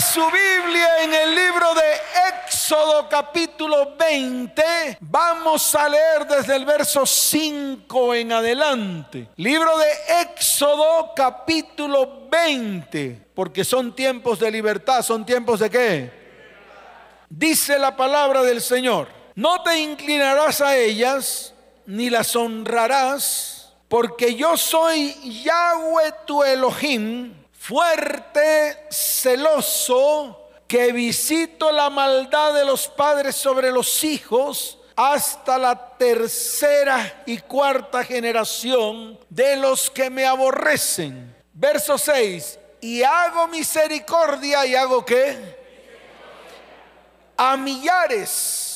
Su Biblia en el libro de Éxodo capítulo 20. Vamos a leer desde el verso 5 en adelante. Libro de Éxodo capítulo 20. Porque son tiempos de libertad. ¿Son tiempos de qué? Dice la palabra del Señor. No te inclinarás a ellas ni las honrarás. Porque yo soy Yahweh tu Elohim fuerte, celoso, que visito la maldad de los padres sobre los hijos hasta la tercera y cuarta generación de los que me aborrecen. Verso 6. Y hago misericordia y hago qué? A millares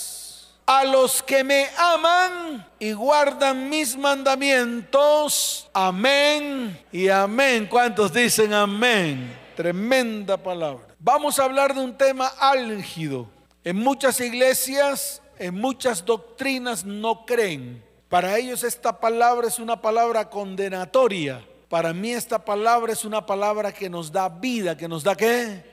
a los que me aman y guardan mis mandamientos. Amén y amén. ¿Cuántos dicen amén? Tremenda palabra. Vamos a hablar de un tema álgido. En muchas iglesias, en muchas doctrinas no creen. Para ellos esta palabra es una palabra condenatoria. Para mí esta palabra es una palabra que nos da vida, que nos da qué?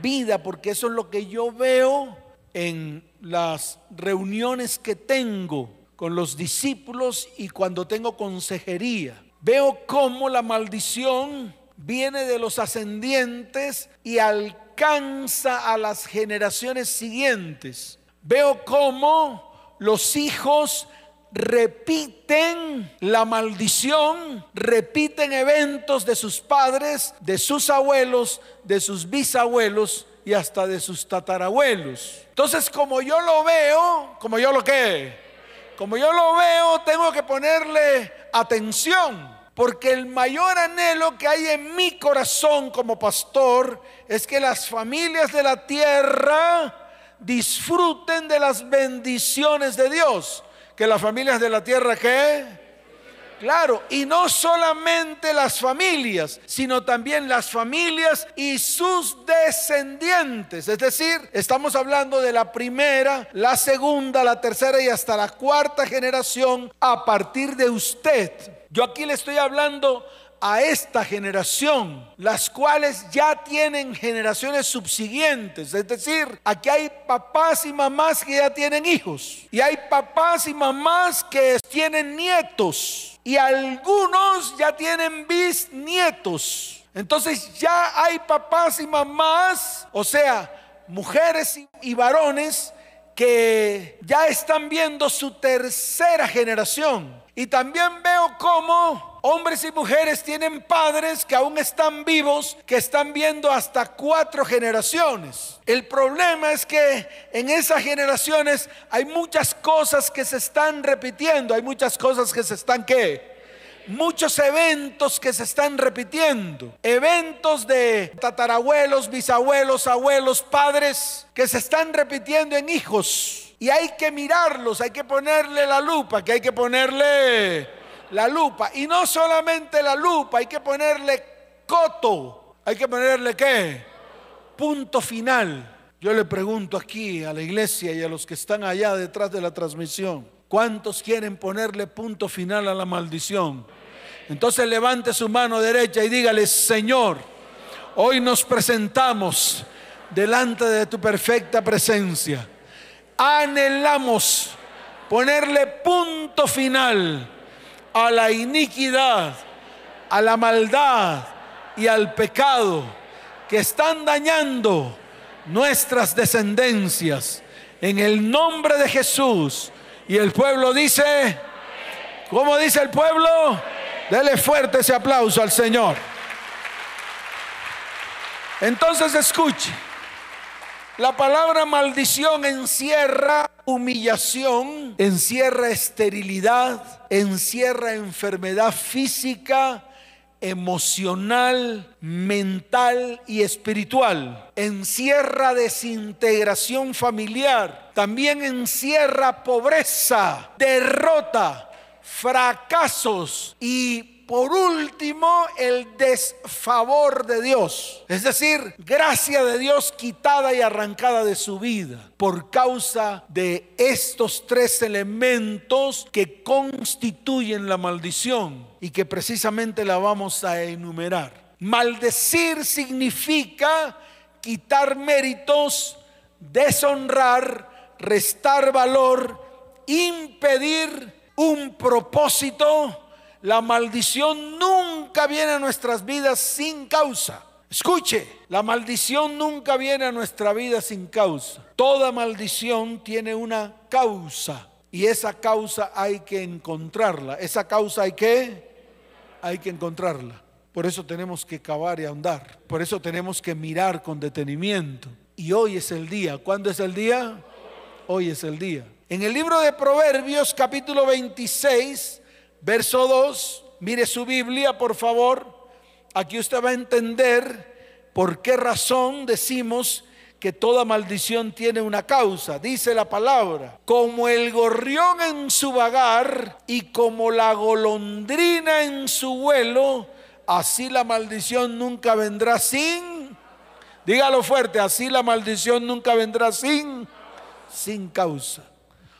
Vida, porque eso es lo que yo veo en las reuniones que tengo con los discípulos y cuando tengo consejería. Veo cómo la maldición viene de los ascendientes y alcanza a las generaciones siguientes. Veo cómo los hijos repiten la maldición, repiten eventos de sus padres, de sus abuelos, de sus bisabuelos y hasta de sus tatarabuelos. Entonces, como yo lo veo, como yo lo que, como yo lo veo, tengo que ponerle atención. Porque el mayor anhelo que hay en mi corazón como pastor es que las familias de la tierra disfruten de las bendiciones de Dios. Que las familias de la tierra que Claro, y no solamente las familias, sino también las familias y sus descendientes. Es decir, estamos hablando de la primera, la segunda, la tercera y hasta la cuarta generación a partir de usted. Yo aquí le estoy hablando a esta generación, las cuales ya tienen generaciones subsiguientes. Es decir, aquí hay papás y mamás que ya tienen hijos. Y hay papás y mamás que tienen nietos. Y algunos ya tienen bisnietos. Entonces ya hay papás y mamás, o sea, mujeres y varones que ya están viendo su tercera generación. Y también veo cómo Hombres y mujeres tienen padres que aún están vivos, que están viendo hasta cuatro generaciones. El problema es que en esas generaciones hay muchas cosas que se están repitiendo, hay muchas cosas que se están qué? muchos eventos que se están repitiendo. Eventos de tatarabuelos, bisabuelos, abuelos, padres que se están repitiendo en hijos. Y hay que mirarlos, hay que ponerle la lupa, que hay que ponerle la lupa. Y no solamente la lupa, hay que ponerle coto. Hay que ponerle qué? Punto final. Yo le pregunto aquí a la iglesia y a los que están allá detrás de la transmisión, ¿cuántos quieren ponerle punto final a la maldición? Entonces levante su mano derecha y dígale, Señor, hoy nos presentamos delante de tu perfecta presencia. Anhelamos ponerle punto final a la iniquidad, a la maldad y al pecado que están dañando nuestras descendencias. En el nombre de Jesús. Y el pueblo dice, ¿cómo dice el pueblo? Dele fuerte ese aplauso al Señor. Entonces escuche. La palabra maldición encierra humillación, encierra esterilidad, encierra enfermedad física, emocional, mental y espiritual. Encierra desintegración familiar. También encierra pobreza, derrota, fracasos y por último, el desfavor de Dios. Es decir, gracia de Dios quitada y arrancada de su vida por causa de estos tres elementos que constituyen la maldición y que precisamente la vamos a enumerar. Maldecir significa quitar méritos, deshonrar, restar valor, impedir un propósito. La maldición nunca viene a nuestras vidas sin causa. Escuche, la maldición nunca viene a nuestra vida sin causa. Toda maldición tiene una causa y esa causa hay que encontrarla. Esa causa hay que hay que encontrarla. Por eso tenemos que cavar y ahondar. Por eso tenemos que mirar con detenimiento. Y hoy es el día. ¿Cuándo es el día? Hoy es el día. En el libro de Proverbios capítulo 26, verso 2, mire su Biblia por favor. Aquí usted va a entender por qué razón decimos que toda maldición tiene una causa. Dice la palabra, como el gorrión en su vagar y como la golondrina en su vuelo, así la maldición nunca vendrá sin, dígalo fuerte, así la maldición nunca vendrá sin, sin causa.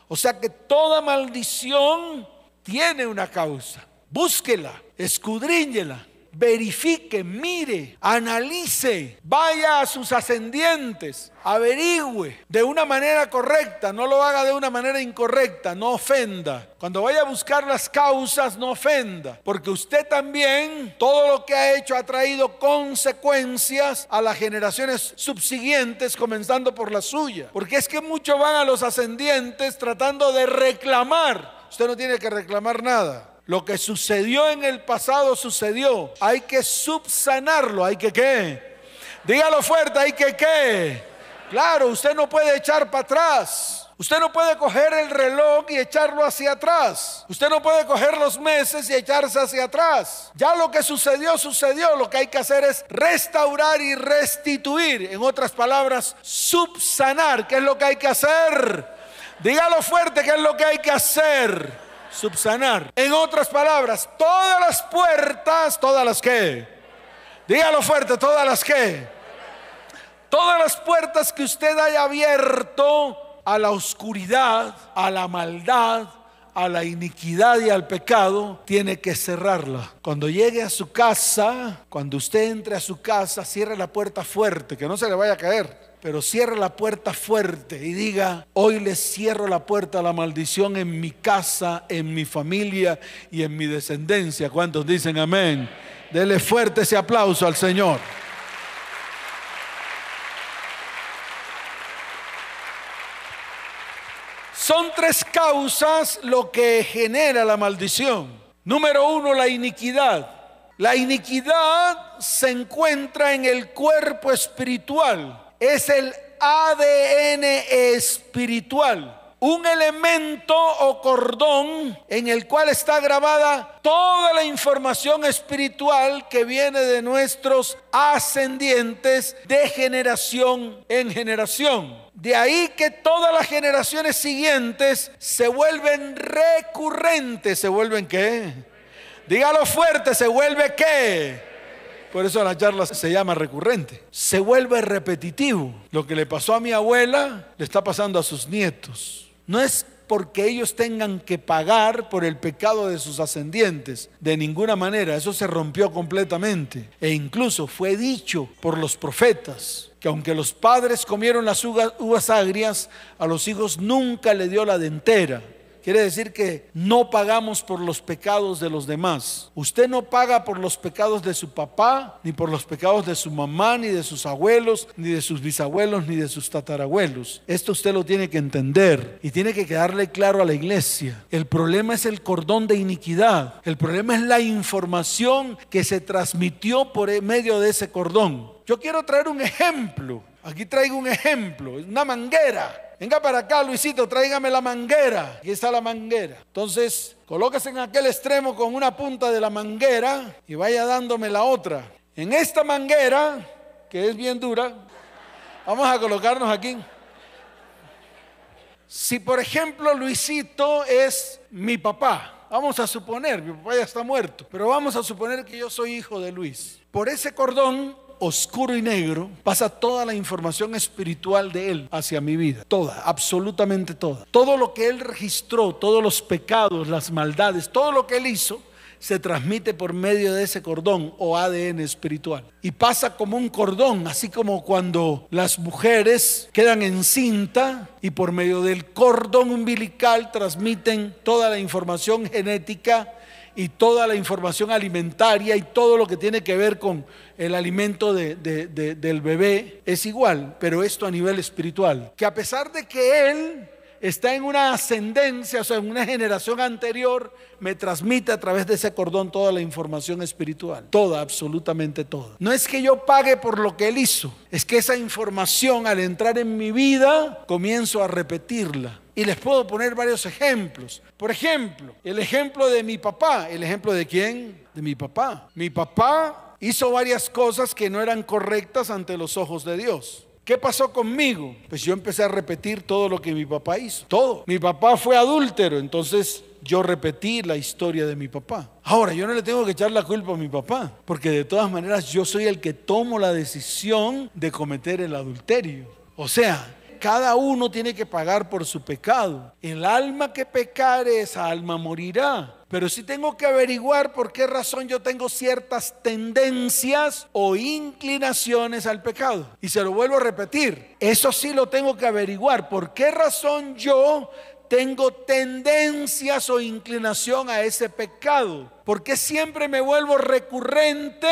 O sea que toda maldición tiene una causa. Búsquela, escudriñela verifique, mire, analice, vaya a sus ascendientes, averigüe de una manera correcta, no lo haga de una manera incorrecta, no ofenda. Cuando vaya a buscar las causas, no ofenda, porque usted también, todo lo que ha hecho ha traído consecuencias a las generaciones subsiguientes, comenzando por la suya. Porque es que muchos van a los ascendientes tratando de reclamar. Usted no tiene que reclamar nada. Lo que sucedió en el pasado sucedió. Hay que subsanarlo. Hay que qué. Dígalo fuerte. Hay que qué. Claro, usted no puede echar para atrás. Usted no puede coger el reloj y echarlo hacia atrás. Usted no puede coger los meses y echarse hacia atrás. Ya lo que sucedió, sucedió. Lo que hay que hacer es restaurar y restituir. En otras palabras, subsanar. ¿Qué es lo que hay que hacer? Dígalo fuerte, ¿qué es lo que hay que hacer? subsanar. En otras palabras, todas las puertas, todas las que, dígalo fuerte, todas las que, todas las puertas que usted haya abierto a la oscuridad, a la maldad, a la iniquidad y al pecado, tiene que cerrarla. Cuando llegue a su casa, cuando usted entre a su casa, cierre la puerta fuerte, que no se le vaya a caer pero cierre la puerta fuerte y diga, hoy le cierro la puerta a la maldición en mi casa, en mi familia y en mi descendencia. ¿Cuántos dicen amén? Dele fuerte ese aplauso al Señor. Son tres causas lo que genera la maldición. Número uno, la iniquidad. La iniquidad se encuentra en el cuerpo espiritual es el ADN espiritual. Un elemento o cordón en el cual está grabada toda la información espiritual que viene de nuestros ascendientes de generación en generación. De ahí que todas las generaciones siguientes se vuelven recurrentes. ¿Se vuelven qué? Dígalo fuerte, ¿se vuelve qué? Por eso la charla se llama recurrente. Se vuelve repetitivo. Lo que le pasó a mi abuela le está pasando a sus nietos. No es porque ellos tengan que pagar por el pecado de sus ascendientes. De ninguna manera, eso se rompió completamente. E incluso fue dicho por los profetas que aunque los padres comieron las uvas agrias, a los hijos nunca le dio la dentera. Quiere decir que no pagamos por los pecados de los demás. Usted no paga por los pecados de su papá, ni por los pecados de su mamá, ni de sus abuelos, ni de sus bisabuelos, ni de sus tatarabuelos. Esto usted lo tiene que entender y tiene que quedarle claro a la iglesia. El problema es el cordón de iniquidad. El problema es la información que se transmitió por medio de ese cordón. Yo quiero traer un ejemplo. Aquí traigo un ejemplo, una manguera. Venga para acá, Luisito, tráigame la manguera. Aquí está la manguera. Entonces, colóquese en aquel extremo con una punta de la manguera y vaya dándome la otra. En esta manguera, que es bien dura, vamos a colocarnos aquí. Si por ejemplo Luisito es mi papá, vamos a suponer, mi papá ya está muerto, pero vamos a suponer que yo soy hijo de Luis. Por ese cordón oscuro y negro, pasa toda la información espiritual de Él hacia mi vida. Toda, absolutamente toda. Todo lo que Él registró, todos los pecados, las maldades, todo lo que Él hizo, se transmite por medio de ese cordón o ADN espiritual. Y pasa como un cordón, así como cuando las mujeres quedan encinta y por medio del cordón umbilical transmiten toda la información genética y toda la información alimentaria y todo lo que tiene que ver con el alimento del bebé es igual, pero esto a nivel espiritual. Que a pesar de que él está en una ascendencia, o sea, en una generación anterior, me transmite a través de ese cordón toda la información espiritual. Toda, absolutamente toda. No es que yo pague por lo que él hizo, es que esa información al entrar en mi vida, comienzo a repetirla. Y les puedo poner varios ejemplos. Por ejemplo, el ejemplo de mi papá. ¿El ejemplo de quién? De mi papá. Mi papá hizo varias cosas que no eran correctas ante los ojos de Dios. ¿Qué pasó conmigo? Pues yo empecé a repetir todo lo que mi papá hizo. Todo. Mi papá fue adúltero, entonces yo repetí la historia de mi papá. Ahora, yo no le tengo que echar la culpa a mi papá, porque de todas maneras yo soy el que tomo la decisión de cometer el adulterio. O sea, cada uno tiene que pagar por su pecado. El alma que pecare, esa alma morirá. Pero sí tengo que averiguar por qué razón yo tengo ciertas tendencias o inclinaciones al pecado. Y se lo vuelvo a repetir. Eso sí lo tengo que averiguar. ¿Por qué razón yo tengo tendencias o inclinación a ese pecado? ¿Por qué siempre me vuelvo recurrente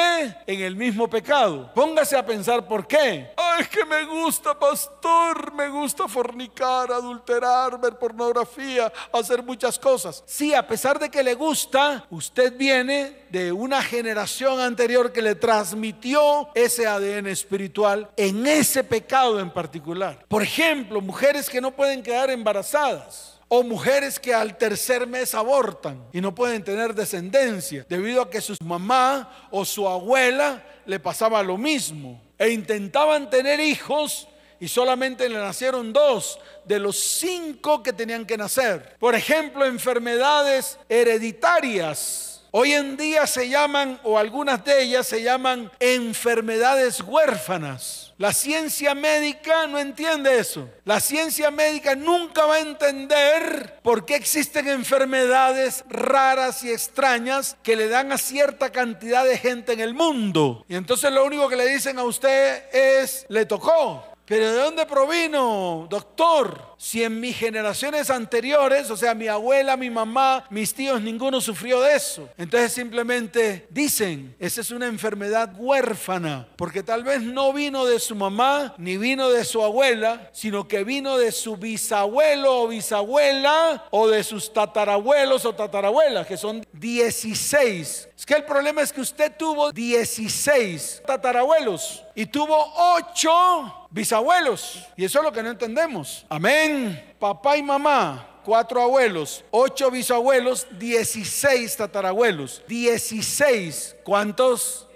en el mismo pecado? Póngase a pensar por qué. Ay, es que me gusta, pastor, me gusta fornicar, adulterar, ver pornografía, hacer muchas cosas. Sí, a pesar de que le gusta, usted viene de una generación anterior que le transmitió ese ADN espiritual en ese pecado en particular. Por ejemplo, mujeres que no pueden quedar embarazadas o mujeres que al tercer mes abortan y no pueden tener descendencia debido a que su mamá o su abuela le pasaba lo mismo. E intentaban tener hijos y solamente le nacieron dos de los cinco que tenían que nacer. Por ejemplo, enfermedades hereditarias Hoy en día se llaman, o algunas de ellas se llaman enfermedades huérfanas. La ciencia médica no entiende eso. La ciencia médica nunca va a entender por qué existen enfermedades raras y extrañas que le dan a cierta cantidad de gente en el mundo. Y entonces lo único que le dicen a usted es, le tocó. Pero ¿de dónde provino, doctor? Si en mis generaciones anteriores, o sea, mi abuela, mi mamá, mis tíos, ninguno sufrió de eso. Entonces simplemente dicen, esa es una enfermedad huérfana, porque tal vez no vino de su mamá, ni vino de su abuela, sino que vino de su bisabuelo o bisabuela, o de sus tatarabuelos o tatarabuelas, que son 16. Es que el problema es que usted tuvo 16 tatarabuelos y tuvo 8 bisabuelos. Y eso es lo que no entendemos. Amén. Papá y mamá cuatro abuelos, ocho bisabuelos, 16 tatarabuelos. 16. ¿Cuántos?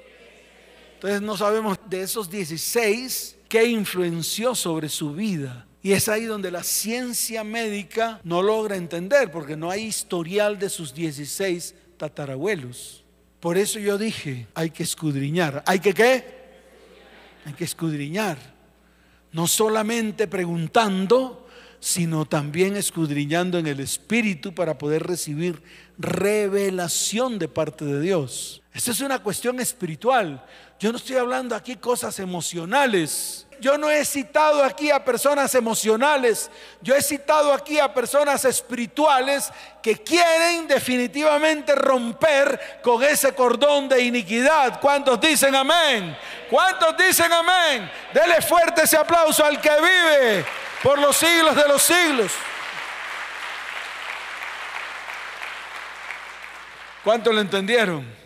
Entonces no sabemos de esos 16 qué influenció sobre su vida. Y es ahí donde la ciencia médica no logra entender, porque no hay historial de sus 16 tatarabuelos. Por eso yo dije, hay que escudriñar. ¿Hay que qué? Hay que escudriñar. No solamente preguntando, sino también escudriñando en el Espíritu para poder recibir revelación de parte de Dios. Esta es una cuestión espiritual. Yo no estoy hablando aquí cosas emocionales yo no he citado aquí a personas emocionales, yo he citado aquí a personas espirituales que quieren definitivamente romper con ese cordón de iniquidad. ¿Cuántos dicen amén? ¿Cuántos dicen amén? Dele fuerte ese aplauso al que vive por los siglos de los siglos. ¿Cuántos lo entendieron?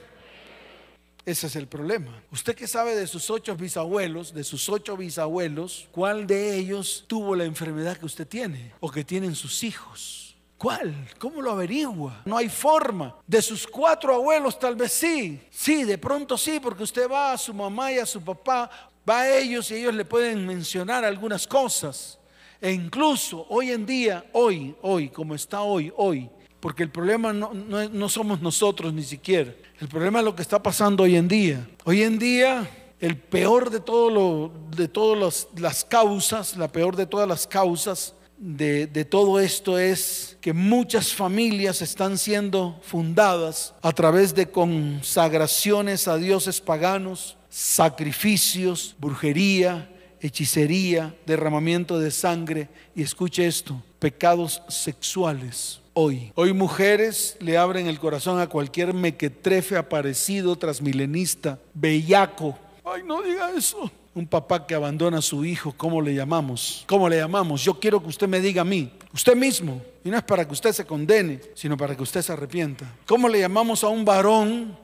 Ese es el problema. Usted que sabe de sus ocho bisabuelos, de sus ocho bisabuelos, ¿cuál de ellos tuvo la enfermedad que usted tiene o que tienen sus hijos? ¿Cuál? ¿Cómo lo averigua? No hay forma. De sus cuatro abuelos tal vez sí. Sí, de pronto sí, porque usted va a su mamá y a su papá, va a ellos y ellos le pueden mencionar algunas cosas. E incluso hoy en día, hoy, hoy, como está hoy, hoy, porque el problema no, no somos nosotros ni siquiera. El problema es lo que está pasando hoy en día. Hoy en día, el peor de, todo lo, de todas las causas, la peor de todas las causas de, de, todo esto es que muchas familias están siendo fundadas a través de consagraciones a dioses paganos, sacrificios, brujería, hechicería, derramamiento de sangre y escuche esto, pecados sexuales. Hoy, hoy mujeres le abren el corazón a cualquier mequetrefe aparecido transmilenista, bellaco. Ay, no diga eso. Un papá que abandona a su hijo, ¿cómo le llamamos? ¿Cómo le llamamos? Yo quiero que usted me diga a mí, usted mismo. Y no es para que usted se condene, sino para que usted se arrepienta. ¿Cómo le llamamos a un varón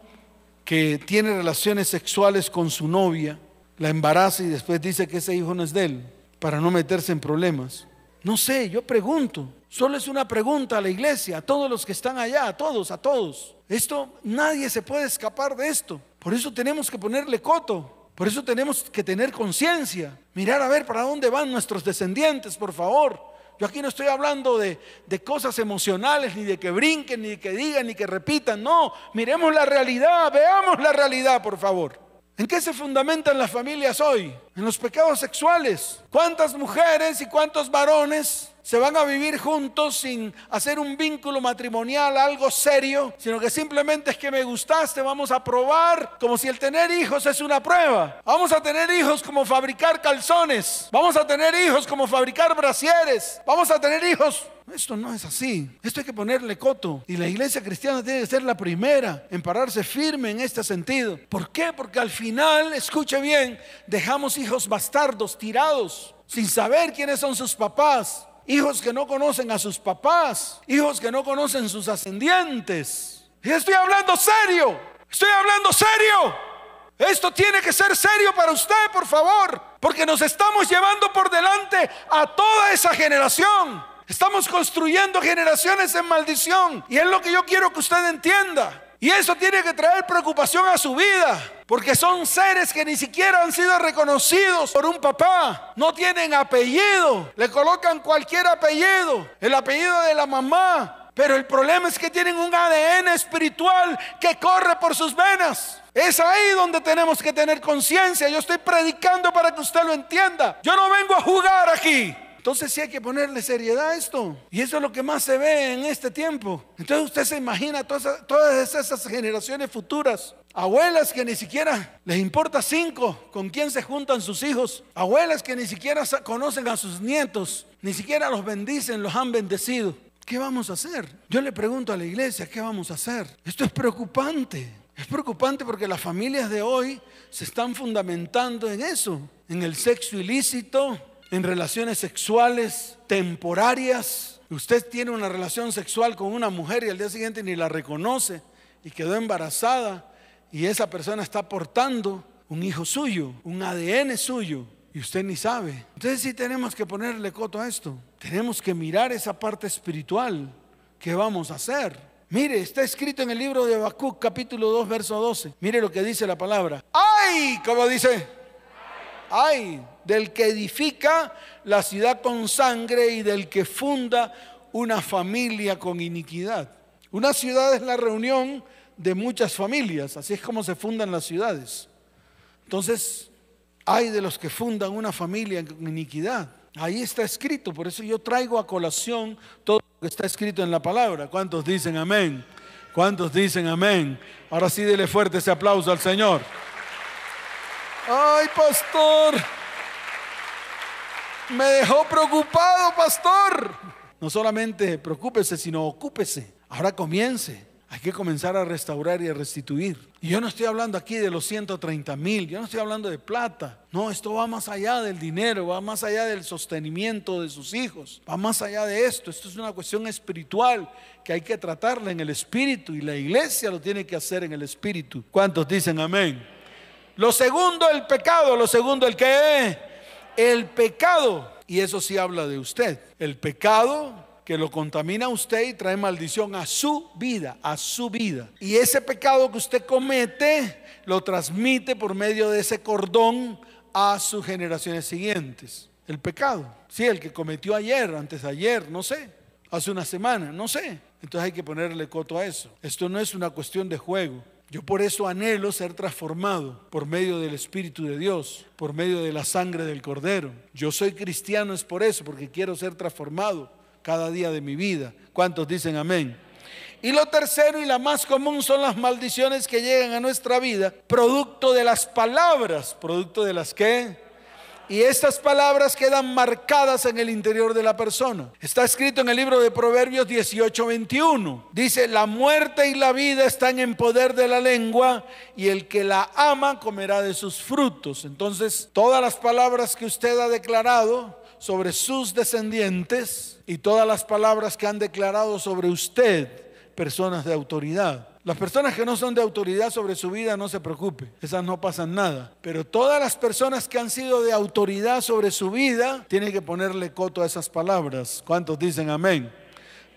que tiene relaciones sexuales con su novia, la embaraza y después dice que ese hijo no es de él, para no meterse en problemas? No sé, yo pregunto. Solo es una pregunta a la iglesia, a todos los que están allá, a todos, a todos. Esto, nadie se puede escapar de esto. Por eso tenemos que ponerle coto. Por eso tenemos que tener conciencia, mirar a ver para dónde van nuestros descendientes, por favor. Yo aquí no estoy hablando de, de, cosas emocionales, ni de que brinquen, ni de que digan, ni que repitan. No, miremos la realidad, veamos la realidad, por favor. ¿En qué se fundamentan las familias hoy? En los pecados sexuales. ¿Cuántas mujeres y cuántos varones se van a vivir juntos sin hacer un vínculo matrimonial, algo serio, sino que simplemente es que me gustaste, vamos a probar, como si el tener hijos es una prueba. Vamos a tener hijos como fabricar calzones, vamos a tener hijos como fabricar brasieres, vamos a tener hijos esto no es así. Esto hay que ponerle coto. Y la iglesia cristiana tiene que ser la primera en pararse firme en este sentido. ¿Por qué? Porque al final, escuche bien, dejamos hijos bastardos tirados, sin saber quiénes son sus papás hijos que no conocen a sus papás, hijos que no conocen sus ascendientes. Y estoy hablando serio, estoy hablando serio. Esto tiene que ser serio para usted, por favor, porque nos estamos llevando por delante a toda esa generación. Estamos construyendo generaciones en maldición. Y es lo que yo quiero que usted entienda. Y eso tiene que traer preocupación a su vida, porque son seres que ni siquiera han sido reconocidos por un papá, no tienen apellido, le colocan cualquier apellido, el apellido de la mamá, pero el problema es que tienen un ADN espiritual que corre por sus venas. Es ahí donde tenemos que tener conciencia. Yo estoy predicando para que usted lo entienda. Yo no vengo a jugar aquí. Entonces sí hay que ponerle seriedad a esto. Y eso es lo que más se ve en este tiempo. Entonces usted se imagina todas, todas esas generaciones futuras. Abuelas que ni siquiera les importa cinco con quién se juntan sus hijos. Abuelas que ni siquiera conocen a sus nietos. Ni siquiera los bendicen, los han bendecido. ¿Qué vamos a hacer? Yo le pregunto a la iglesia, ¿qué vamos a hacer? Esto es preocupante. Es preocupante porque las familias de hoy se están fundamentando en eso, en el sexo ilícito, en relaciones sexuales temporarias. Usted tiene una relación sexual con una mujer y al día siguiente ni la reconoce y quedó embarazada y esa persona está portando un hijo suyo, un ADN suyo y usted ni sabe. Entonces sí tenemos que ponerle coto a esto. Tenemos que mirar esa parte espiritual. ¿Qué vamos a hacer? Mire, está escrito en el libro de Habacuc capítulo 2 verso 12. Mire lo que dice la palabra. ¡Ay! Como dice, ay del que edifica la ciudad con sangre y del que funda una familia con iniquidad. Una ciudad es la reunión de muchas familias, así es como se fundan las ciudades. Entonces, hay de los que fundan una familia con iniquidad. Ahí está escrito, por eso yo traigo a colación todo lo que está escrito en la palabra. ¿Cuántos dicen amén? ¿Cuántos dicen amén? Ahora sí, dele fuerte ese aplauso al Señor. Ay, pastor, me dejó preocupado, pastor. No solamente preocúpese, sino ocúpese. Ahora comience. Hay que comenzar a restaurar y a restituir. Y yo no estoy hablando aquí de los 130 mil, yo no estoy hablando de plata. No, esto va más allá del dinero, va más allá del sostenimiento de sus hijos, va más allá de esto. Esto es una cuestión espiritual que hay que tratarla en el espíritu y la iglesia lo tiene que hacer en el espíritu. ¿Cuántos dicen amén? Lo segundo, el pecado. Lo segundo, el qué? El pecado. Y eso sí habla de usted. El pecado que lo contamina a usted y trae maldición a su vida, a su vida. Y ese pecado que usted comete lo transmite por medio de ese cordón a sus generaciones siguientes. El pecado. Sí, el que cometió ayer, antes de ayer, no sé, hace una semana, no sé. Entonces hay que ponerle coto a eso. Esto no es una cuestión de juego. Yo por eso anhelo ser transformado por medio del Espíritu de Dios, por medio de la sangre del Cordero. Yo soy cristiano es por eso, porque quiero ser transformado cada día de mi vida. ¿Cuántos dicen amén? Y lo tercero y la más común son las maldiciones que llegan a nuestra vida, producto de las palabras, producto de las que y estas palabras quedan marcadas en el interior de la persona. Está escrito en el libro de Proverbios 18:21. Dice, la muerte y la vida están en poder de la lengua y el que la ama comerá de sus frutos. Entonces, todas las palabras que usted ha declarado sobre sus descendientes y todas las palabras que han declarado sobre usted, personas de autoridad, las personas que no son de autoridad sobre su vida, no se preocupe, esas no pasan nada. Pero todas las personas que han sido de autoridad sobre su vida, tienen que ponerle coto a esas palabras. ¿Cuántos dicen amén?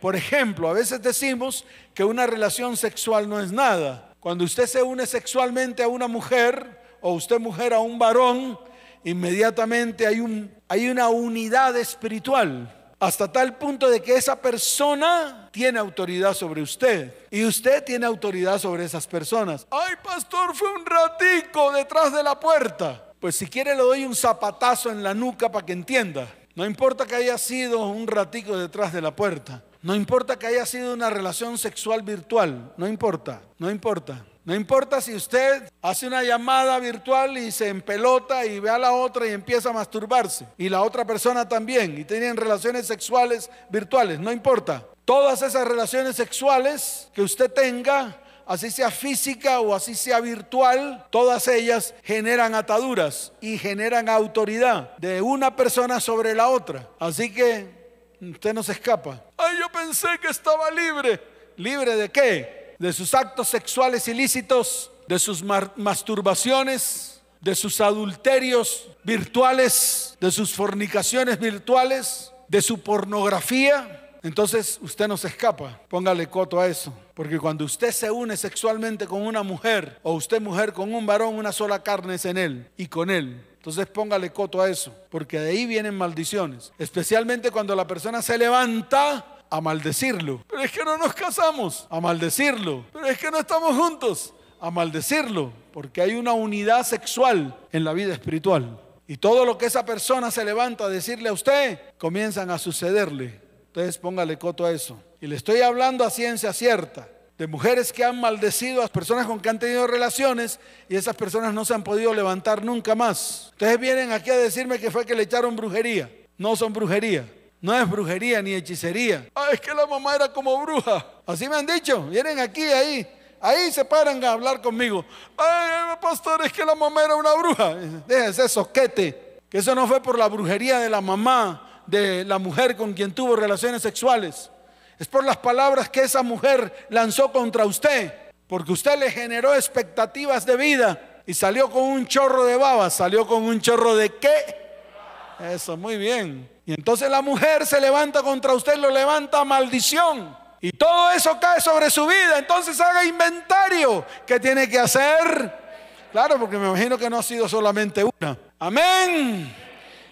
Por ejemplo, a veces decimos que una relación sexual no es nada. Cuando usted se une sexualmente a una mujer o usted mujer a un varón, inmediatamente hay, hay una unidad espiritual hasta tal punto de que esa persona tiene autoridad sobre usted y usted tiene autoridad sobre esas personas. Ay, pastor, fue un ratico detrás de la puerta. Pues si quiere le doy un zapatazo en la nuca para que entienda. No importa que haya sido un ratico detrás de la puerta. No importa que haya sido una relación sexual virtual. No importa, no importa. No importa si usted hace una llamada virtual y se empelota y ve a la otra y empieza a masturbarse. Y la otra persona también. Y tienen relaciones sexuales virtuales. No importa. Todas esas relaciones sexuales que usted tenga, así sea física o así sea virtual, todas ellas generan ataduras y generan autoridad de una persona sobre la otra. Así que usted no se escapa. Ay, yo pensé que estaba libre. ¿Libre de qué? De sus actos sexuales ilícitos, de sus masturbaciones, de sus adulterios virtuales, de sus fornicaciones virtuales, de su pornografía. Entonces usted no se escapa, póngale coto a eso. Porque cuando usted se une sexualmente con una mujer o usted mujer con un varón, una sola carne es en él y con él. Entonces póngale coto a eso, porque de ahí vienen maldiciones. Especialmente cuando la persona se levanta a maldecirlo. Pero es que no nos casamos, a maldecirlo. Pero es que no estamos juntos, a maldecirlo. Porque hay una unidad sexual en la vida espiritual. Y todo lo que esa persona se levanta a decirle a usted, comienzan a sucederle. Entonces póngale coto a eso. Y le estoy hablando a ciencia cierta de mujeres que han maldecido a personas con que han tenido relaciones y esas personas no se han podido levantar nunca más. Ustedes vienen aquí a decirme que fue que le echaron brujería. No son brujería. No es brujería ni hechicería. Ah, es que la mamá era como bruja. Así me han dicho. Vienen aquí, ahí. Ahí se paran a hablar conmigo. Ay, pastor, es que la mamá era una bruja. Déjense soquete. Que eso no fue por la brujería de la mamá, de la mujer con quien tuvo relaciones sexuales. Es por las palabras que esa mujer lanzó contra usted. Porque usted le generó expectativas de vida y salió con un chorro de babas. ¿Salió con un chorro de qué? Eso, muy bien. Y entonces la mujer se levanta contra usted, lo levanta maldición. Y todo eso cae sobre su vida. Entonces haga inventario. ¿Qué tiene que hacer? Claro, porque me imagino que no ha sido solamente una. Amén.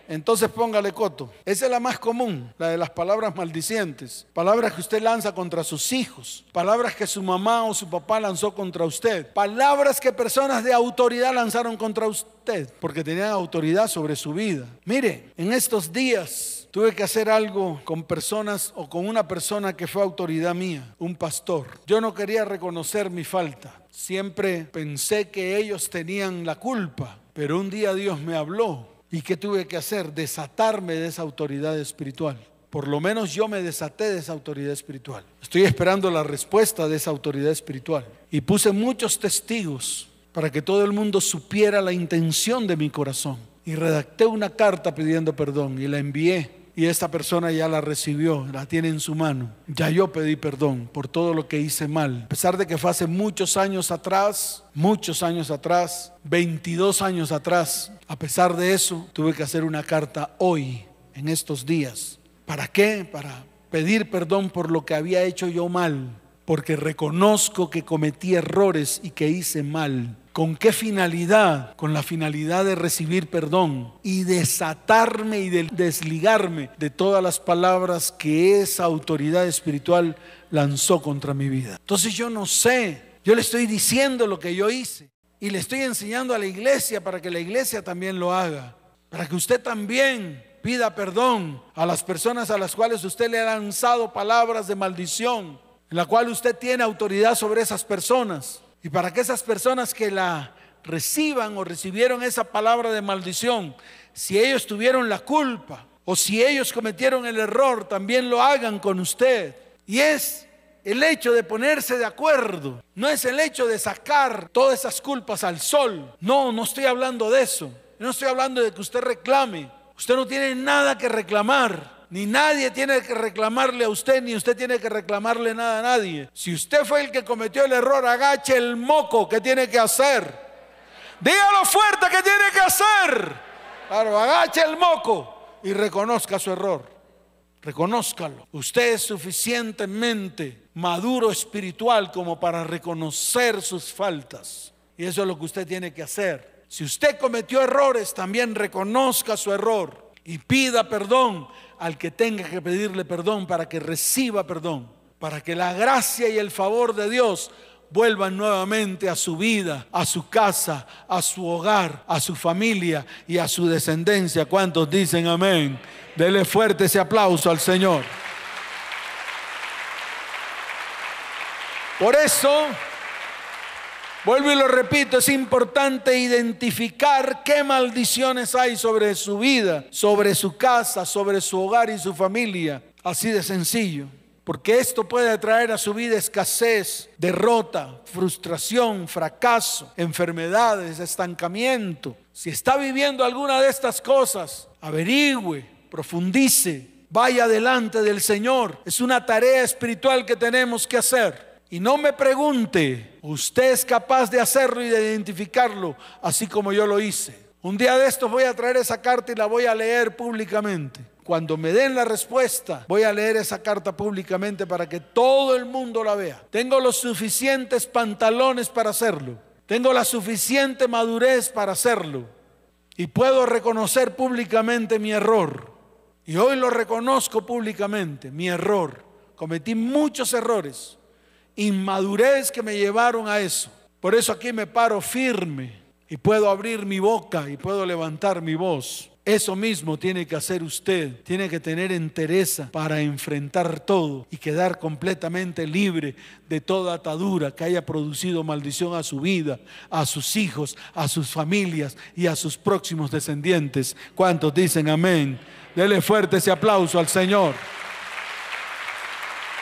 Entonces póngale coto. Esa es la más común, la de las palabras maldicientes. Palabras que usted lanza contra sus hijos. Palabras que su mamá o su papá lanzó contra usted. Palabras que personas de autoridad lanzaron contra usted porque tenían autoridad sobre su vida. Mire, en estos días tuve que hacer algo con personas o con una persona que fue autoridad mía, un pastor. Yo no quería reconocer mi falta. Siempre pensé que ellos tenían la culpa, pero un día Dios me habló ¿Y qué tuve que hacer? Desatarme de esa autoridad espiritual. Por lo menos yo me desaté de esa autoridad espiritual. Estoy esperando la respuesta de esa autoridad espiritual. Y puse muchos testigos para que todo el mundo supiera la intención de mi corazón. Y redacté una carta pidiendo perdón y la envié y esta persona ya la recibió, la tiene en su mano. Ya yo pedí perdón por todo lo que hice mal. A pesar de que fue hace muchos años atrás, muchos años atrás, 22 años atrás, a pesar de eso, tuve que hacer una carta hoy, en estos días. ¿Para qué? Para pedir perdón por lo que había hecho yo mal, porque reconozco que cometí errores y que hice mal. ¿Con qué finalidad? Con la finalidad de recibir perdón y desatarme y de desligarme de todas las palabras que esa autoridad espiritual lanzó contra mi vida. Entonces yo no sé Yo le estoy diciendo lo que yo hice y le estoy enseñando a la iglesia para que la iglesia también lo haga, para que usted también pida perdón a las personas a las cuales usted le ha lanzado palabras de maldición, en la cual usted tiene autoridad sobre esas personas. Y para que esas personas que la reciban o recibieron esa palabra de maldición, si ellos tuvieron la culpa o si ellos cometieron el error, también lo hagan con usted. Y es el hecho de ponerse de acuerdo, no es el hecho de sacar todas esas culpas al sol. No, no estoy hablando de eso. No estoy hablando de que usted reclame. Usted no tiene nada que reclamar. Ni nadie tiene que reclamarle a usted, ni usted tiene que reclamarle nada a nadie. Si usted fue el que cometió el error, agache el moco que tiene que hacer. Dígalo fuerte que tiene que hacer. Claro, agache el moco y reconozca su error. Reconózcalo. Usted es suficientemente maduro espiritual como para reconocer sus faltas. Y eso es lo que usted tiene que hacer. Si usted cometió errores, también reconozca su error y pida perdón al que tenga que pedirle perdón para que reciba perdón, para que la gracia y el favor de Dios vuelvan nuevamente a su vida, a su casa, a su hogar, a su familia y a su descendencia. ¿Cuántos dicen amén? Dele fuerte ese aplauso al Señor. Por eso, vuelvo y lo repito, es importante identificar qué maldiciones hay sobre su vida, sobre su casa, sobre su hogar y su familia. Así de sencillo. Porque esto puede traer a su vida escasez, derrota, frustración, fracaso, enfermedades, estancamiento. Si está viviendo alguna de estas cosas, averigüe, profundice, vaya delante del Señor. Es una tarea espiritual que tenemos que hacer. Y no me pregunte, usted es capaz de hacerlo y de identificarlo, así como yo lo hice. Un día de estos voy a traer esa carta y la voy a leer públicamente. Cuando me den la respuesta, voy a leer esa carta públicamente para que todo el mundo la vea. Tengo los suficientes pantalones para hacerlo. Tengo la suficiente madurez para hacerlo. Y puedo reconocer públicamente mi error. Y hoy lo reconozco públicamente, mi error. Cometí muchos errores, inmadurez que me llevaron a eso. Por eso aquí me paro firme y puedo abrir mi boca y puedo levantar mi voz. Eso mismo tiene que hacer usted. Tiene que tener entereza para enfrentar todo y quedar completamente libre de toda atadura que haya producido maldición a su vida, a sus hijos, a sus familias y a sus próximos descendientes. ¿Cuántos dicen amén? Dele fuerte ese aplauso al Señor.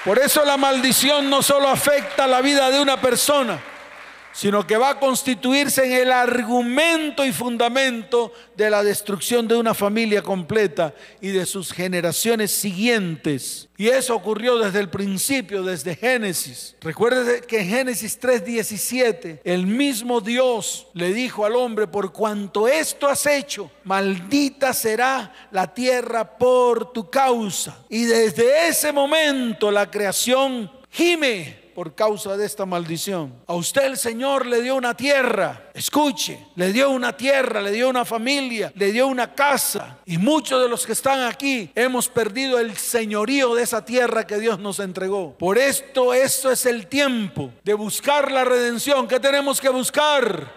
Por eso la maldición no solo afecta la vida de una persona, sino que va a constituirse en el argumento y fundamento de la destrucción de una familia completa y de sus generaciones siguientes. Y eso ocurrió desde el principio, desde Génesis. Recuerde que en Génesis 3:17 el mismo Dios le dijo al hombre, por cuanto esto has hecho, maldita será la tierra por tu causa. Y desde ese momento la creación gime por causa de esta maldición. A usted el Señor le dio una tierra, escuche, le dio una tierra, le dio una familia, le dio una casa. Y muchos de los que están aquí hemos perdido el señorío de esa tierra que Dios nos entregó. Por esto, esto es el tiempo de buscar la redención. ¿Qué tenemos que buscar?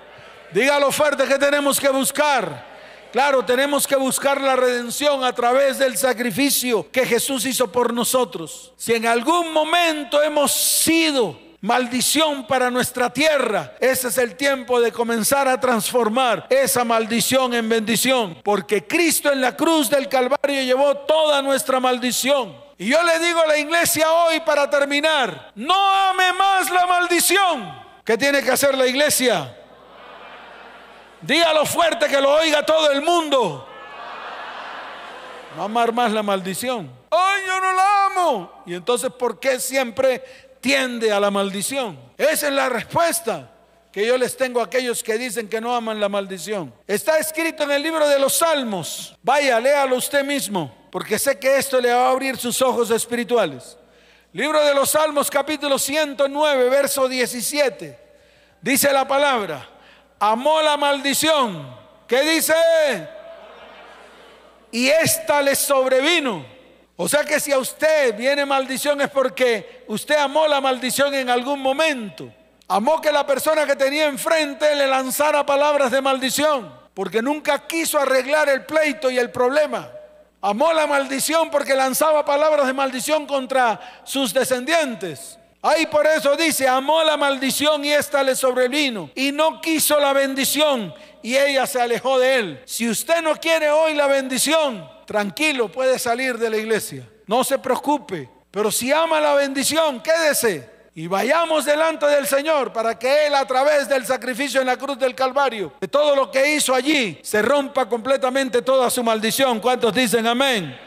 Dígalo fuerte, ¿qué tenemos que buscar? Claro, tenemos que buscar la redención a través del sacrificio que Jesús hizo por nosotros. Si en algún momento hemos sido maldición para nuestra tierra, ese es el tiempo de comenzar a transformar esa maldición en bendición. Porque Cristo en la cruz del Calvario llevó toda nuestra maldición. Y yo le digo a la iglesia hoy para terminar, no ame más la maldición. ¿Qué tiene que hacer la iglesia? Dígalo fuerte que lo oiga todo el mundo. No amar más la maldición. Ay, yo no la amo. Y entonces, ¿por qué siempre tiende a la maldición? Esa es la respuesta que yo les tengo a aquellos que dicen que no aman la maldición. Está escrito en el libro de los Salmos. Vaya, léalo usted mismo, porque sé que esto le va a abrir sus ojos espirituales. Libro de los Salmos, capítulo 109, verso 17. Dice la palabra amó la maldición. ¿Qué dice? Y esta le sobrevino. O sea que si a usted viene maldición es porque usted amó la maldición en algún momento. Amó que la persona que tenía enfrente le lanzara palabras de maldición, porque nunca quiso arreglar el pleito y el problema. Amó la maldición porque lanzaba palabras de maldición contra sus descendientes. Ahí por eso dice, amó la maldición y ésta le sobrevino. Y no quiso la bendición y ella se alejó de él. Si usted no quiere hoy la bendición, tranquilo, puede salir de la iglesia. No se preocupe. Pero si ama la bendición, quédese. Y vayamos delante del Señor para que Él a través del sacrificio en la cruz del Calvario, de todo lo que hizo allí, se rompa completamente toda su maldición. ¿Cuántos dicen amén?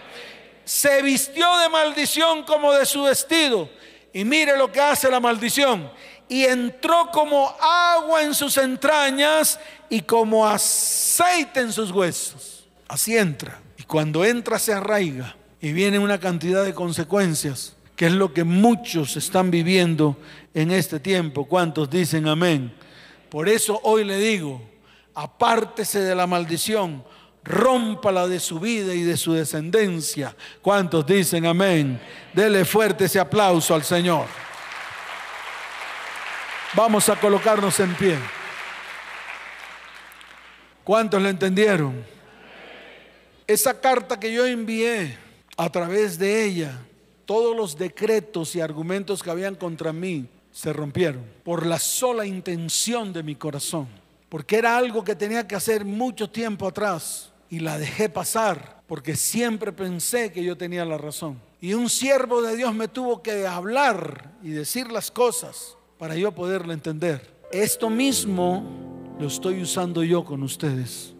Se vistió de maldición como de su vestido. Y mire lo que hace la maldición. Y entró como agua en sus entrañas y como aceite en sus huesos. Así entra. Y cuando entra se arraiga. Y viene una cantidad de consecuencias que es lo que muchos están viviendo en este tiempo. ¿Cuántos dicen amén? Por eso hoy le digo, apártese de la maldición, rómpala de su vida y de su descendencia. ¿Cuántos dicen amén? Dele fuerte ese aplauso al Señor. Vamos a colocarnos en pie. ¿Cuántos le entendieron? Esa carta que yo envié a través de ella todos los decretos y argumentos que habían contra mí se rompieron por la sola intención de mi corazón, porque era algo que tenía que hacer mucho tiempo atrás y la dejé pasar porque siempre pensé que yo tenía la razón. Y un siervo de Dios me tuvo que hablar y decir las cosas para yo poderle entender. Esto mismo lo estoy usando yo con ustedes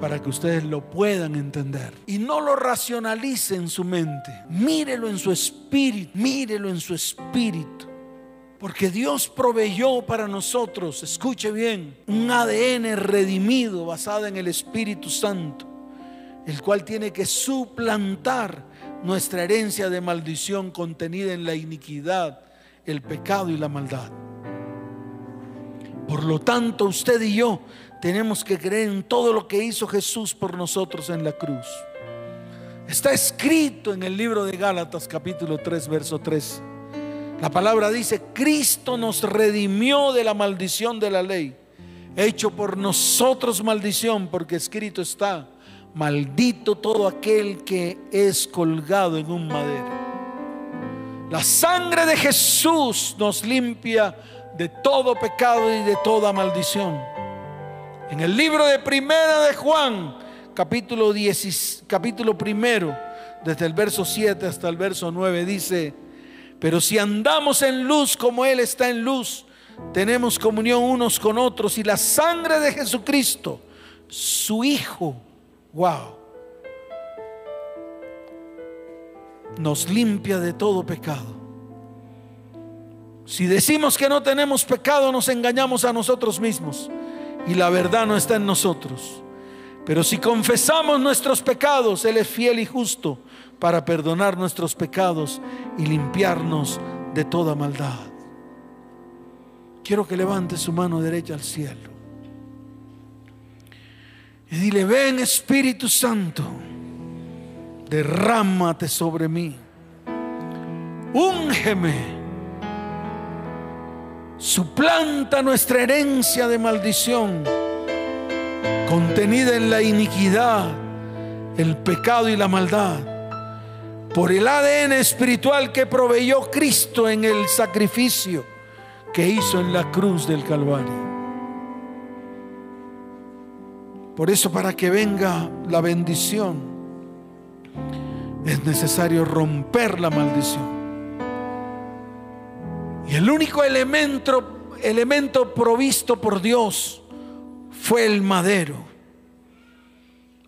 para que ustedes lo puedan entender. Y no lo racionalice en su mente. Mírelo en su espíritu. Mírelo en su espíritu. Porque Dios proveyó para nosotros, escuche bien, un ADN redimido basado en el Espíritu Santo, el cual tiene que suplantar nuestra herencia de maldición contenida en la iniquidad, el pecado y la maldad. Por lo tanto, usted y yo tenemos que creer en todo lo que hizo Jesús por nosotros en la cruz. Está escrito en el libro de Gálatas capítulo 3, verso 3. La palabra dice, Cristo nos redimió de la maldición de la ley, hecho por nosotros maldición, porque escrito está, maldito todo aquel que es colgado en un madero. La sangre de Jesús nos limpia de todo pecado y de toda maldición. En el libro de Primera de Juan, capítulo, 10, capítulo primero, desde el verso 7 hasta el verso 9, dice, pero si andamos en luz como Él está en luz, tenemos comunión unos con otros y la sangre de Jesucristo, su Hijo, wow, nos limpia de todo pecado. Si decimos que no tenemos pecado, nos engañamos a nosotros mismos y la verdad no está en nosotros. Pero si confesamos nuestros pecados, Él es fiel y justo para perdonar nuestros pecados y limpiarnos de toda maldad. Quiero que levante su mano derecha al cielo. Y dile, ven Espíritu Santo, derrámate sobre mí. Úngeme suplanta nuestra herencia de maldición contenida en la iniquidad, el pecado y la maldad, por el ADN espiritual que proveyó Cristo en el sacrificio que hizo en la cruz del Calvario. Por eso para que venga la bendición es necesario romper la maldición. Y el único elemento, elemento provisto por Dios fue el madero.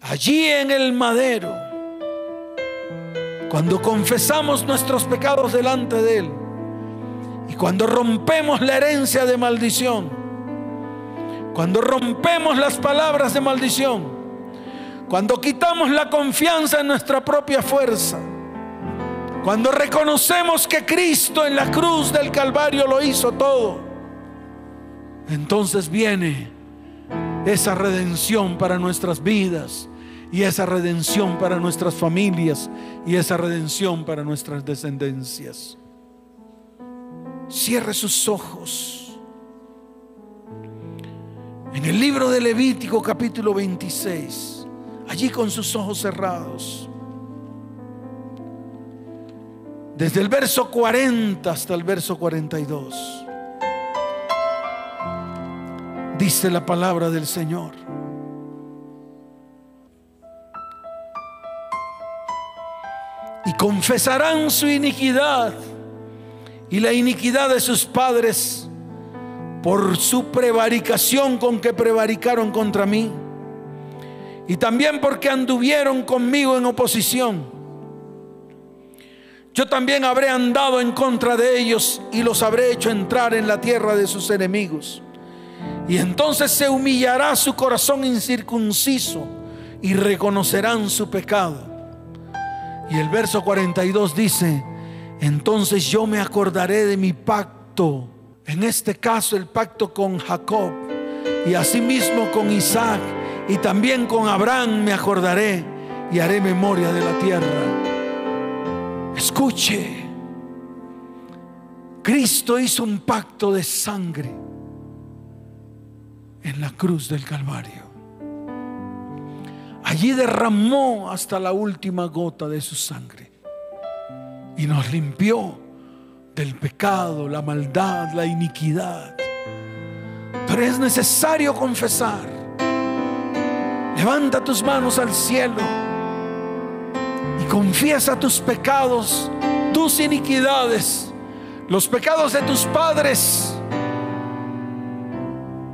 Allí en el madero, cuando confesamos nuestros pecados delante de Él y cuando rompemos la herencia de maldición, cuando rompemos las palabras de maldición, cuando quitamos la confianza en nuestra propia fuerza, cuando reconocemos que Cristo en la cruz del Calvario lo hizo todo, entonces viene esa redención para nuestras vidas y esa redención para nuestras familias y esa redención para nuestras descendencias. Cierre sus ojos En el libro de Levítico capítulo 26, allí con sus ojos cerrados, desde el verso 40 hasta el verso 42, dice la palabra del Señor. Y confesarán su iniquidad y la iniquidad de sus padres por su prevaricación con que prevaricaron contra mí. Y también porque anduvieron conmigo en oposición. Yo también habré andado en contra de ellos y los habré hecho entrar en la tierra de sus enemigos. Y entonces se humillará su corazón incircunciso y reconocerán su pecado. Y el verso 42 dice, entonces yo me acordaré de mi pacto en este caso el pacto con Jacob y asimismo con Isaac y también con Abraham me acordaré y haré memoria de la tierra. Escuche, Cristo hizo un pacto de sangre en la cruz del Calvario. Allí derramó hasta la última gota de su sangre y nos limpió del pecado, la maldad, la iniquidad. Pero es necesario confesar. Levanta tus manos al cielo y confiesa tus pecados, tus iniquidades, los pecados de tus padres,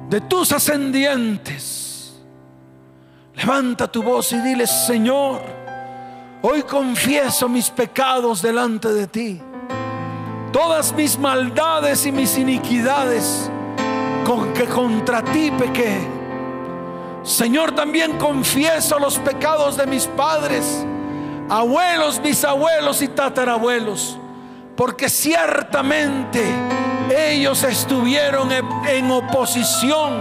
de tus ascendientes. Levanta tu voz y dile, Señor, hoy confieso mis pecados delante de ti todas mis maldades y mis iniquidades con que contra ti pequé. Señor, también confieso los pecados de mis padres, abuelos, bisabuelos y tatarabuelos, porque ciertamente ellos estuvieron en oposición,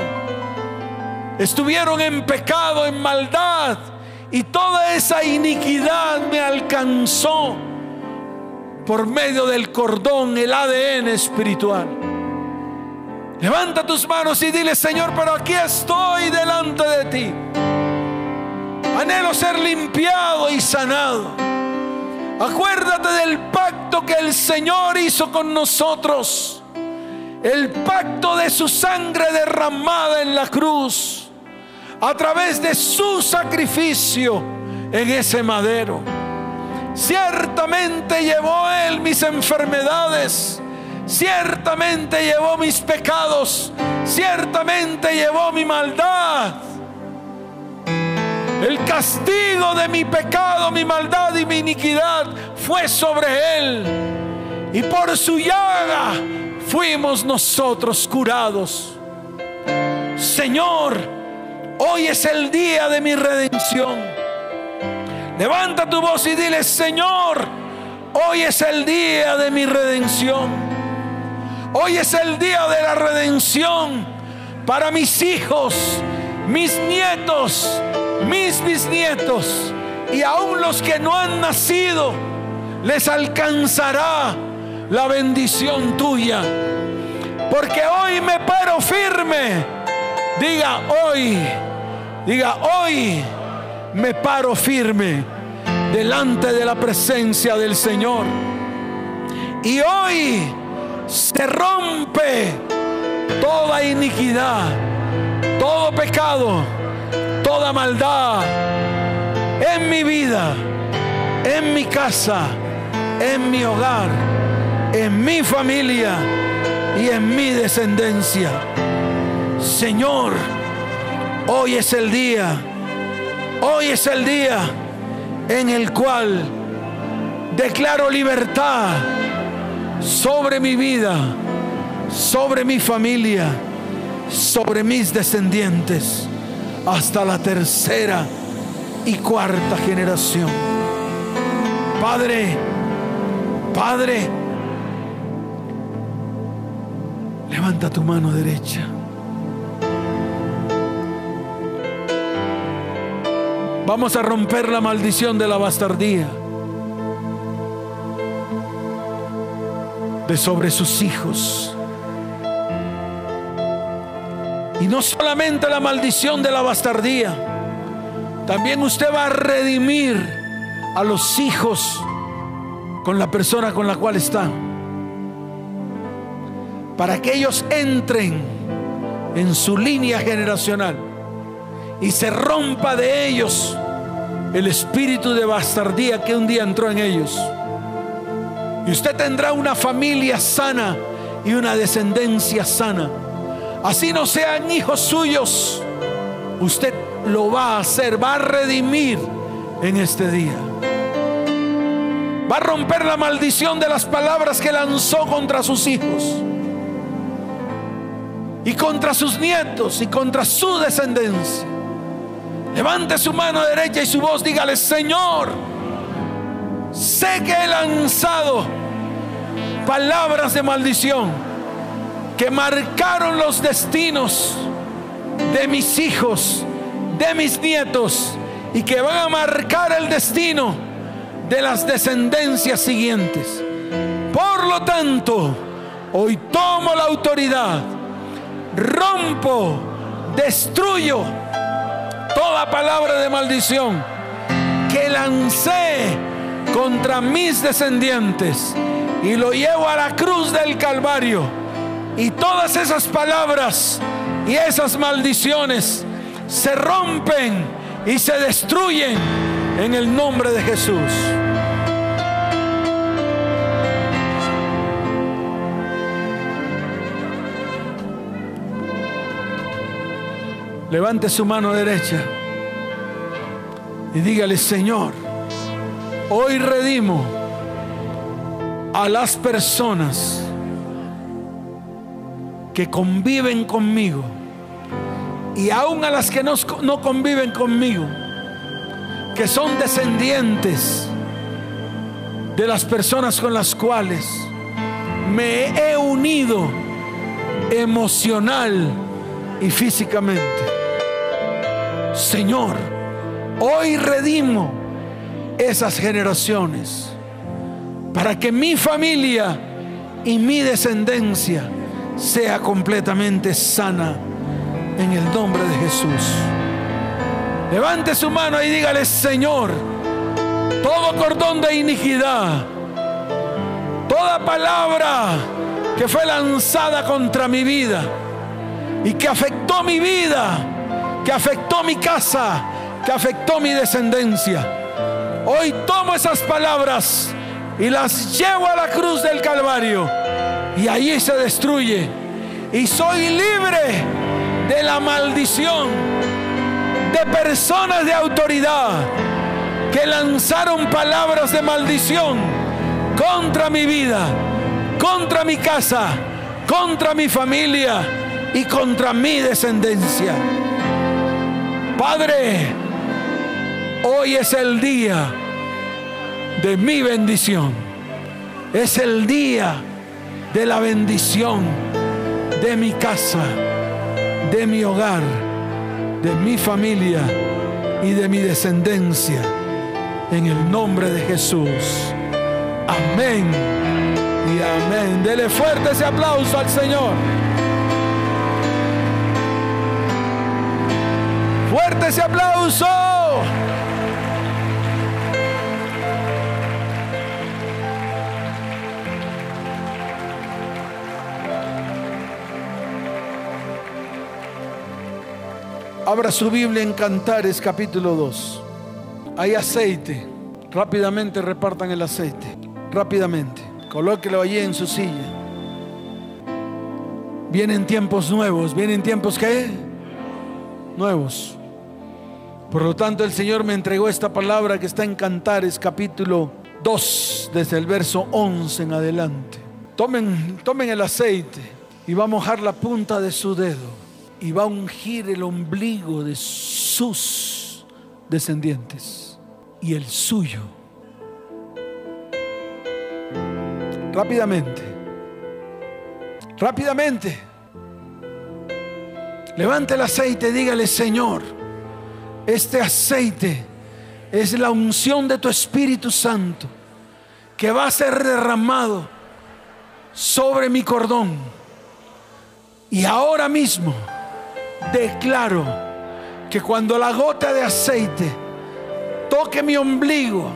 estuvieron en pecado, en maldad, y toda esa iniquidad me alcanzó por medio del cordón, el ADN espiritual. Levanta tus manos y dile, Señor, pero aquí estoy delante de ti. Anhelo ser limpiado y sanado. Acuérdate del pacto que el Señor hizo con nosotros. El pacto de su sangre derramada en la cruz. A través de su sacrificio en ese madero. Ciertamente llevó Él mis enfermedades. Ciertamente llevó mis pecados. Ciertamente llevó mi maldad. El castigo de mi pecado, mi maldad y mi iniquidad fue sobre Él. Y por su llaga fuimos nosotros curados. Señor, hoy es el día de mi redención. Levanta tu voz y dile, Señor, hoy es el día de mi redención. Hoy es el día de la redención para mis hijos, mis nietos, mis bisnietos y aún los que no han nacido, les alcanzará la bendición tuya. Porque hoy me paro firme. Diga hoy, diga hoy me paro firme delante de la presencia del Señor. Y hoy se rompe toda iniquidad, todo pecado, toda maldad en mi vida, en mi casa, en mi hogar, en mi familia y en mi descendencia. Señor, hoy es el día Hoy es el día en el cual declaro libertad sobre mi vida, sobre mi familia, sobre mis descendientes, hasta la tercera y cuarta generación. Padre, Padre, levanta tu mano derecha. Vamos a romper la maldición de la bastardía. De sobre sus hijos. Y no solamente la maldición de la bastardía, también usted va a redimir a los hijos con la persona con la cual está. Para que ellos entren en su línea generacional y se rompa de ellos el espíritu de bastardía que un día entró en ellos. Y usted tendrá una familia sana y una descendencia sana. Así no sean hijos suyos, usted lo va a hacer, va a redimir en este día. Va a romper la maldición de las palabras que lanzó contra sus hijos y contra sus nietos y contra su descendencia. Levante su mano derecha y su voz, dígale, Señor, sé que he lanzado palabras de maldición que marcaron los destinos de mis hijos, de mis nietos y que van a marcar el destino de las descendencias siguientes. Por lo tanto, hoy tomo la autoridad, rompo, destruyo toda palabra de maldición que lancé contra mis descendientes y lo llevo a la cruz del Calvario. Y todas esas palabras y esas maldiciones se rompen y se destruyen en el nombre de Jesús. Levante su mano derecha y dígale, Señor, hoy redimo a las personas que conviven conmigo y aún a las que no, no conviven conmigo, que son descendientes de las personas con las cuales me he unido emocional y físicamente. Señor, hoy redimo esas generaciones para que mi familia y mi descendencia sea completamente sana en el nombre de Jesús. Levante su mano y dígale, Señor, todo cordón de iniquidad, toda palabra que fue lanzada contra mi vida y que afectó mi vida, que afectó mi casa, que afectó mi descendencia. Hoy tomo esas palabras y las llevo a la cruz del Calvario y allí se destruye. Y soy libre de la maldición de personas de autoridad que lanzaron palabras de maldición contra mi vida, contra mi casa, contra mi familia y contra mi descendencia. Padre, hoy es el día de mi bendición. Es el día de la bendición de mi casa, de mi hogar, de mi familia y de mi descendencia. En el nombre de Jesús. Amén y amén. Dele fuerte ese aplauso al Señor. Fuerte ese aplauso. Abra su Biblia en Cantares capítulo 2. Hay aceite. Rápidamente repartan el aceite. Rápidamente. Colóquelo allí en su silla. Vienen tiempos nuevos. Vienen tiempos que nuevos. Por lo tanto, el Señor me entregó esta palabra que está en Cantares capítulo 2, desde el verso 11 en adelante. Tomen, tomen el aceite y va a mojar la punta de su dedo y va a ungir el ombligo de sus descendientes y el suyo. Rápidamente, rápidamente, levante el aceite, dígale, Señor, este aceite es la unción de tu Espíritu Santo que va a ser derramado sobre mi cordón. Y ahora mismo, declaro que cuando la gota de aceite toque mi ombligo,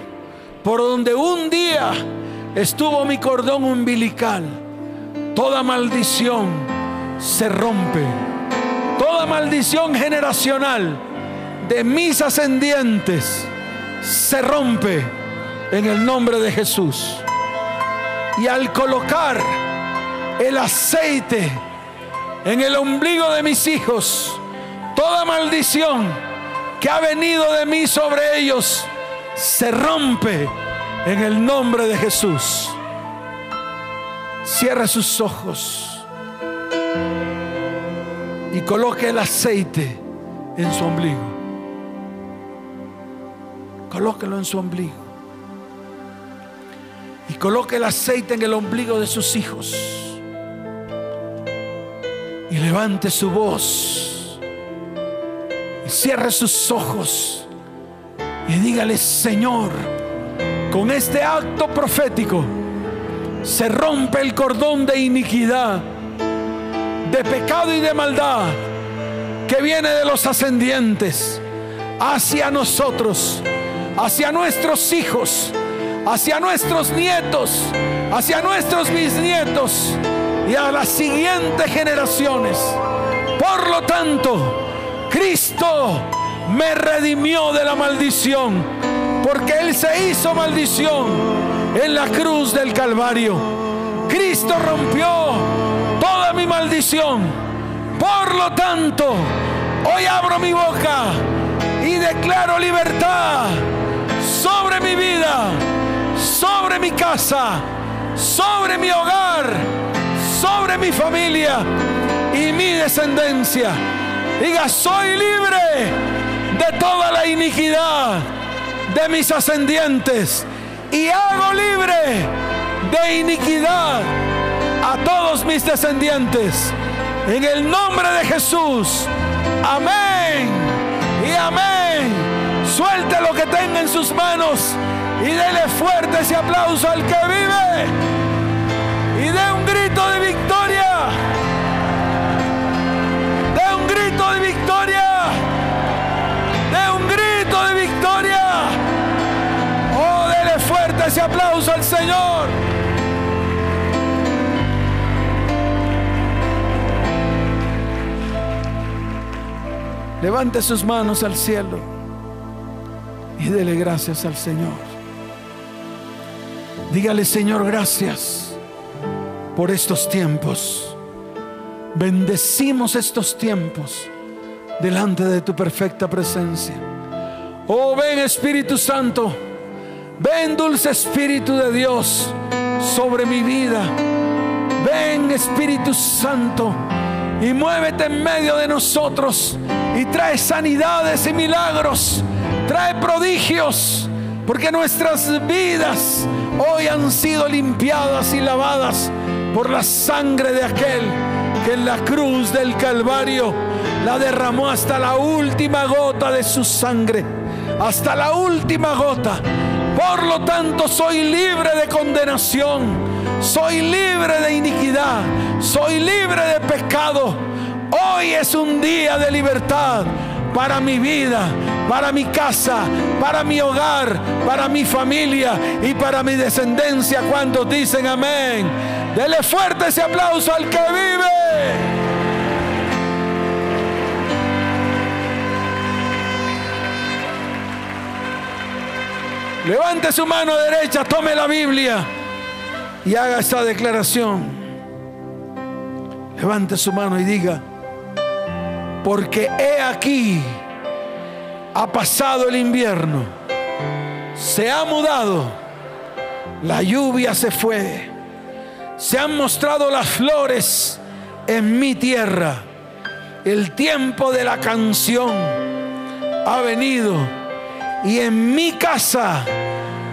por donde un día estuvo mi cordón umbilical, toda maldición se rompe. Toda maldición generacional de mis ascendientes se rompe en el nombre de Jesús. Y al colocar el aceite en el ombligo de mis hijos, toda maldición que ha venido de mí sobre ellos se rompe en el nombre de Jesús. Cierra sus ojos y coloque el aceite en su ombligo. Colóquelo en su ombligo. Y coloque el aceite en el ombligo de sus hijos. Y levante su voz. Y cierre sus ojos. Y dígale, Señor, con este acto profético se rompe el cordón de iniquidad, de pecado y de maldad que viene de los ascendientes hacia nosotros, hacia nuestros hijos, hacia nuestros nietos, hacia nuestros bisnietos y a las siguientes generaciones. Por lo tanto, Cristo me redimió de la maldición porque Él se hizo maldición en la cruz del Calvario. Cristo rompió toda mi maldición. Por lo tanto, hoy abro mi boca y declaro libertad sobre mi vida, sobre mi casa, sobre mi hogar, sobre mi familia y mi descendencia. Diga, soy libre de toda la iniquidad de mis ascendientes y hago libre de iniquidad a todos mis descendientes. En el nombre de Jesús. Suelte lo que tenga en sus manos y dele fuerte ese aplauso al que vive. Y dé un grito de victoria. De un grito de victoria. De un grito de victoria. Oh, dele fuerte ese aplauso al Señor. Levante sus manos al cielo y dele gracias al Señor. Dígale, Señor, gracias por estos tiempos. Bendecimos estos tiempos delante de tu perfecta presencia. Oh, ven Espíritu Santo, ven dulce Espíritu de Dios sobre mi vida. Ven Espíritu Santo y muévete en medio de nosotros y trae sanidades y milagros, trae prodigios, porque nuestras vidas hoy han sido limpiadas y lavadas por la sangre de aquel que en la cruz del Calvario la derramó hasta la última gota de su sangre, hasta la última gota. Por lo tanto, soy libre de condenación, soy libre de iniquidad, soy libre de pecado. Hoy es un día de libertad para mi vida, para mi casa, para mi hogar, para mi familia y para mi descendencia. ¿Cuántos dicen amén? Dele fuerte ese aplauso al que vive. Levante su mano derecha, tome la Biblia y haga esta declaración. Levante su mano y diga, porque he aquí, ha pasado el invierno, se ha mudado, la lluvia se fue, se han mostrado las flores en mi tierra, el tiempo de la canción ha venido y en mi casa,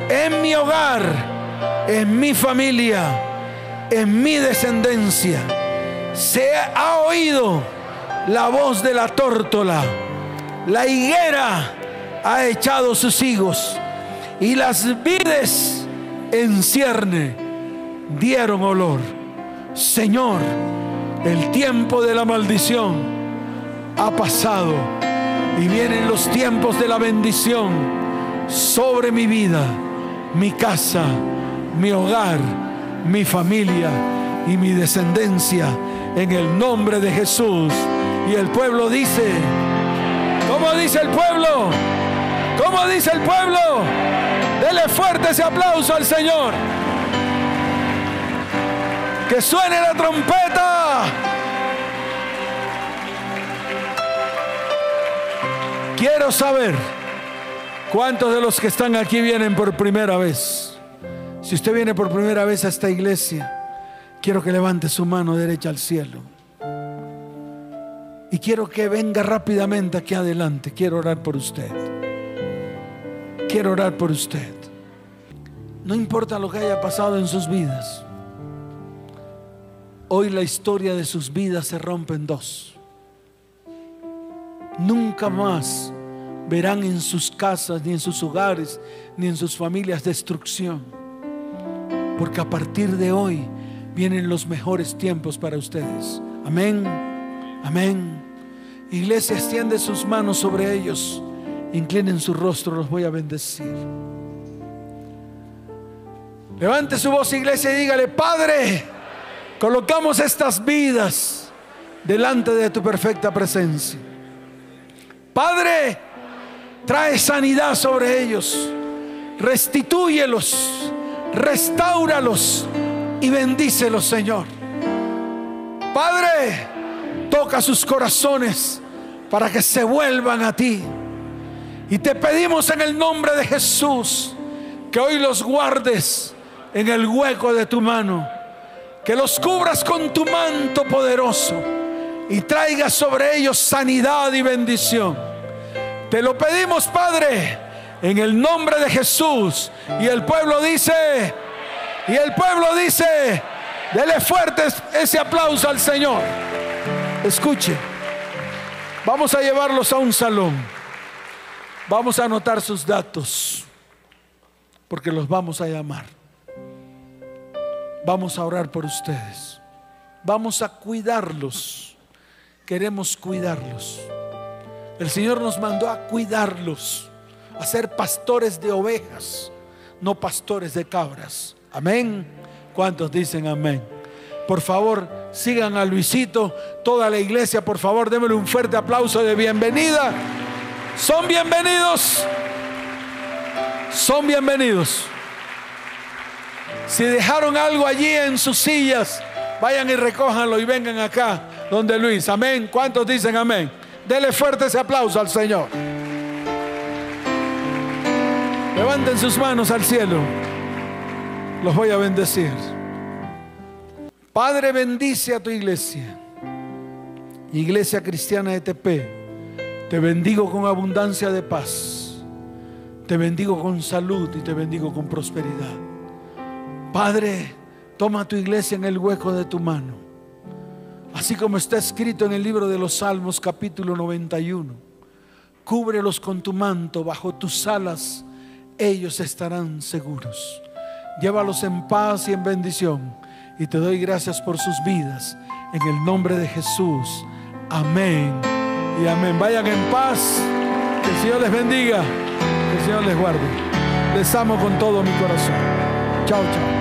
en mi hogar, en mi familia, en mi descendencia, se ha oído la voz de la tórtola. La higuera ha echado sus higos y las vides en cierne dieron olor. Señor, el tiempo de la maldición ha pasado y vienen los tiempos de la bendición sobre mi vida, mi casa, mi hogar, mi familia y mi descendencia en el nombre de Jesús. Y el pueblo dice, ¿cómo dice el pueblo? ¿Cómo dice el pueblo? Dele fuerte ese aplauso al Señor. Que suene la trompeta. Quiero saber cuántos de los que están aquí vienen por primera vez. Si usted viene por primera vez a esta iglesia, quiero que levante su mano derecha al cielo. Y quiero que venga rápidamente aquí adelante. Quiero orar por usted. Quiero orar por usted. No importa lo que haya pasado en sus vidas. Hoy la historia de sus vidas se rompe en dos. Nunca más verán en sus casas, ni en sus hogares, ni en sus familias destrucción. Porque a partir de hoy vienen los mejores tiempos para ustedes. Amén. Amén. Iglesia, extiende sus manos sobre ellos. Inclinen su rostro, los voy a bendecir. Levante su voz, iglesia, y dígale, Padre, colocamos estas vidas delante de tu perfecta presencia. Padre, trae sanidad sobre ellos, restitúyelos, restauralos y bendícelos, Señor. Padre, toca sus corazones para que se vuelvan a ti. Y te pedimos en el nombre de Jesús que hoy los guardes en el hueco de tu mano, que los cubras con tu manto poderoso y traigas sobre ellos sanidad y bendición. Te lo pedimos, Padre, en el nombre de Jesús. Y el pueblo dice, y el pueblo dice, dele fuerte ese aplauso al Señor. Escuche, vamos a llevarlos a un salón. Vamos a anotar sus datos, porque los vamos a llamar. Vamos a orar por ustedes. Vamos a cuidarlos. Queremos cuidarlos. El Señor nos mandó a cuidarlos, a ser pastores de ovejas, no pastores de cabras. Amén. ¿Cuántos dicen amén? Por favor, sigan a Luisito, toda la iglesia, por favor, démosle un fuerte aplauso de bienvenida. Son bienvenidos. Son bienvenidos. Si dejaron algo allí en sus sillas, vayan y recójanlo y vengan acá donde Luis. Amén. ¿Cuántos dicen amén? Dele fuerte ese aplauso al Señor. Levanten sus manos al cielo. Los voy a bendecir. Padre, bendice a tu iglesia. Iglesia Cristiana de TP. Te bendigo con abundancia de paz. Te bendigo con salud y te bendigo con prosperidad. Padre, toma tu iglesia en el hueco de tu mano. Así como está escrito en el libro de los Salmos capítulo 91. Cúbrelos con tu manto, bajo tus alas ellos estarán seguros. Llévalos en paz y en bendición. Y te doy gracias por sus vidas. En el nombre de Jesús. Amén. Y amén. Vayan en paz. Que el Señor les bendiga. Que el Señor les guarde. Les amo con todo mi corazón. Chao, chao.